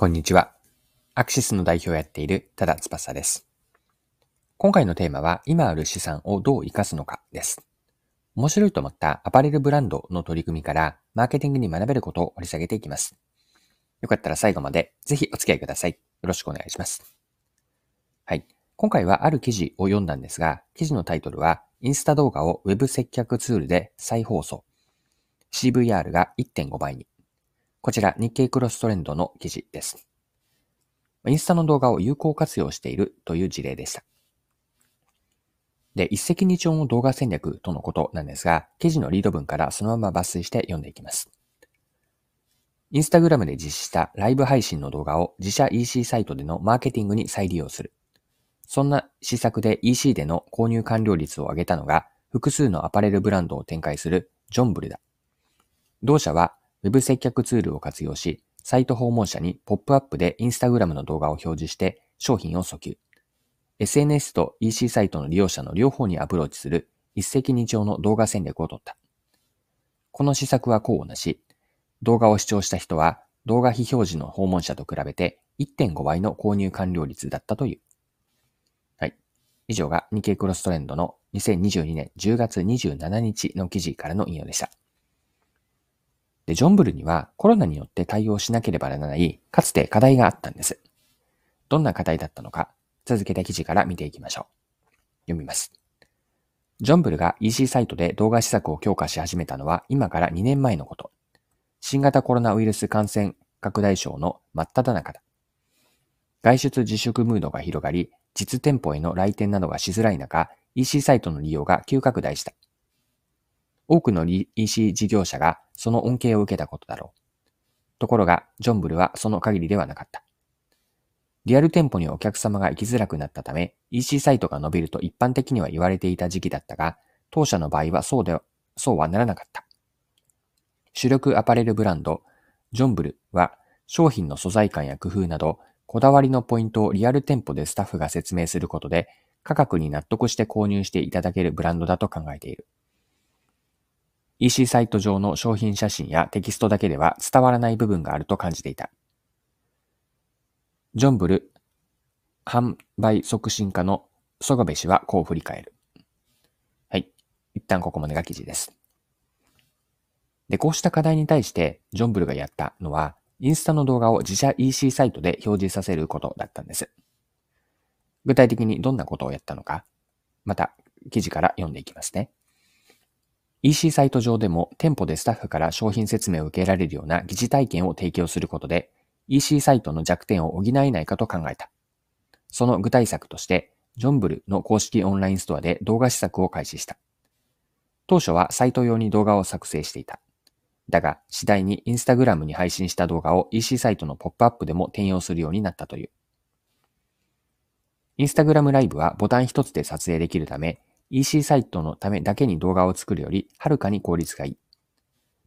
こんにちは。アクシスの代表をやっている多田翼です。今回のテーマは、今ある資産をどう活かすのかです。面白いと思ったアパレルブランドの取り組みから、マーケティングに学べることを掘り下げていきます。よかったら最後までぜひお付き合いください。よろしくお願いします。はい。今回はある記事を読んだんですが、記事のタイトルは、インスタ動画を Web 接客ツールで再放送。CVR が1.5倍に。こちら日経クロストレンドの記事です。インスタの動画を有効活用しているという事例でした。で、一石二鳥の動画戦略とのことなんですが、記事のリード文からそのまま抜粋して読んでいきます。インスタグラムで実施したライブ配信の動画を自社 EC サイトでのマーケティングに再利用する。そんな施策で EC での購入完了率を上げたのが、複数のアパレルブランドを展開するジョンブルだ。同社は Web 接客ツールを活用し、サイト訪問者にポップアップで Instagram の動画を表示して商品を訴求。SNS と EC サイトの利用者の両方にアプローチする一石二鳥の動画戦略を取った。この施策は功をなし、動画を視聴した人は動画非表示の訪問者と比べて1.5倍の購入完了率だったという。はい。以上が日経クロストレンドの2022年10月27日の記事からの引用でした。で、ジョンブルにはコロナによって対応しなければならない、かつて課題があったんです。どんな課題だったのか、続けた記事から見ていきましょう。読みます。ジョンブルが EC サイトで動画施策を強化し始めたのは今から2年前のこと。新型コロナウイルス感染拡大症の真っ只中だ。外出自粛ムードが広がり、実店舗への来店などがしづらい中、EC サイトの利用が急拡大した。多くの EC 事業者がその恩恵を受けたことだろう。ところが、ジョンブルはその限りではなかった。リアル店舗にお客様が行きづらくなったため、EC サイトが伸びると一般的には言われていた時期だったが、当社の場合はそうでは、そうはならなかった。主力アパレルブランド、ジョンブルは商品の素材感や工夫など、こだわりのポイントをリアル店舗でスタッフが説明することで、価格に納得して購入していただけるブランドだと考えている。EC サイト上の商品写真やテキストだけでは伝わらない部分があると感じていた。ジョンブル販売促進課の曽我部氏はこう振り返る。はい。一旦ここまでが記事です。で、こうした課題に対してジョンブルがやったのは、インスタの動画を自社 EC サイトで表示させることだったんです。具体的にどんなことをやったのか、また記事から読んでいきますね。EC サイト上でも店舗でスタッフから商品説明を受けられるような疑似体験を提供することで EC サイトの弱点を補えないかと考えた。その具体策として、ジョンブルの公式オンラインストアで動画施策を開始した。当初はサイト用に動画を作成していた。だが、次第にインスタグラムに配信した動画を EC サイトのポップアップでも転用するようになったという。インスタグラムライブはボタン一つで撮影できるため、EC サイトのためだけに動画を作るよりはるかに効率がいい。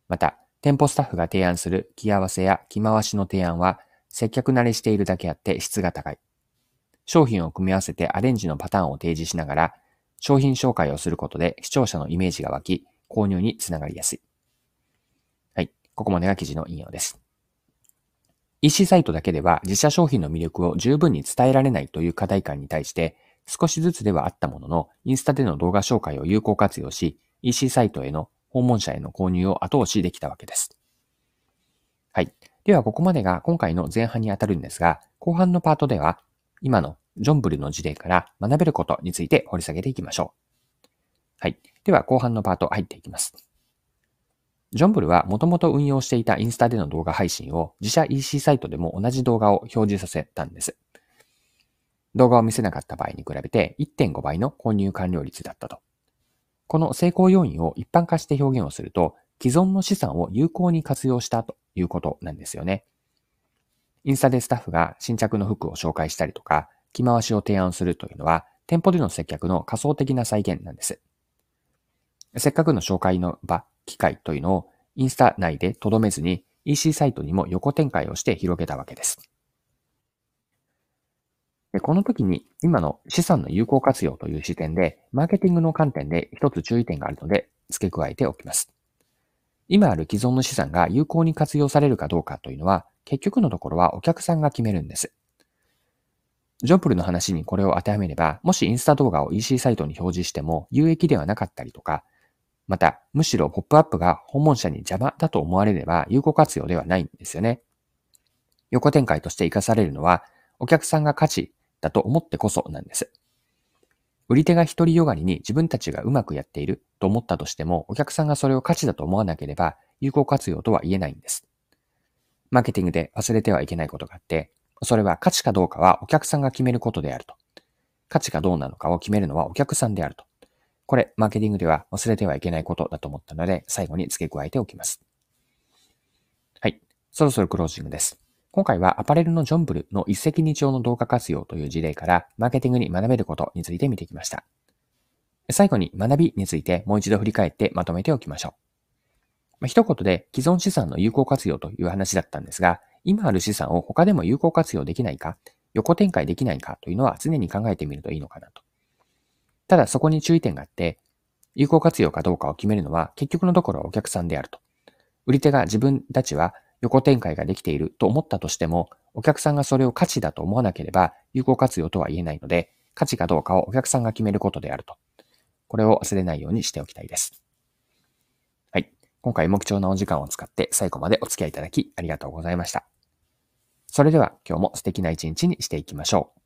また、店舗スタッフが提案する着合わせや着回しの提案は接客慣れしているだけあって質が高い。商品を組み合わせてアレンジのパターンを提示しながら商品紹介をすることで視聴者のイメージが湧き、購入につながりやすい。はい。ここまでが記事の引用です。EC サイトだけでは自社商品の魅力を十分に伝えられないという課題感に対して、少しずつではあったものの、インスタでの動画紹介を有効活用し、EC サイトへの訪問者への購入を後押しできたわけです。はい。では、ここまでが今回の前半にあたるんですが、後半のパートでは、今のジョンブルの事例から学べることについて掘り下げていきましょう。はい。では、後半のパート入っていきます。ジョンブルはもともと運用していたインスタでの動画配信を自社 EC サイトでも同じ動画を表示させたんです。動画を見せなかった場合に比べて1.5倍の購入完了率だったと。この成功要因を一般化して表現をすると、既存の資産を有効に活用したということなんですよね。インスタでスタッフが新着の服を紹介したりとか、着回しを提案するというのは、店舗での接客の仮想的な再現なんです。せっかくの紹介の場、機会というのをインスタ内で留めずに EC サイトにも横展開をして広げたわけです。でこの時に今の資産の有効活用という視点で、マーケティングの観点で一つ注意点があるので付け加えておきます。今ある既存の資産が有効に活用されるかどうかというのは、結局のところはお客さんが決めるんです。ジョブルの話にこれを当てはめれば、もしインスタ動画を EC サイトに表示しても有益ではなかったりとか、また、むしろポップアップが訪問者に邪魔だと思われれば有効活用ではないんですよね。横展開として活かされるのは、お客さんが価値だと思ってこそなんです。売り手が一人よがりに自分たちがうまくやっていると思ったとしても、お客さんがそれを価値だと思わなければ有効活用とは言えないんです。マーケティングで忘れてはいけないことがあって、それは価値かどうかはお客さんが決めることであると。価値がどうなのかを決めるのはお客さんであると。これ、マーケティングでは忘れてはいけないことだと思ったので、最後に付け加えておきます。はい。そろそろクロージングです。今回はアパレルのジョンブルの一石二鳥の動画活用という事例からマーケティングに学べることについて見てきました。最後に学びについてもう一度振り返ってまとめておきましょう。まあ、一言で既存資産の有効活用という話だったんですが、今ある資産を他でも有効活用できないか、横展開できないかというのは常に考えてみるといいのかなと。ただそこに注意点があって、有効活用かどうかを決めるのは結局のところお客さんであると。売り手が自分たちは横展開ができていると思ったとしても、お客さんがそれを価値だと思わなければ有効活用とは言えないので、価値かどうかをお客さんが決めることであると。これを忘れないようにしておきたいです。はい。今回も貴重なお時間を使って最後までお付き合いいただきありがとうございました。それでは今日も素敵な一日にしていきましょう。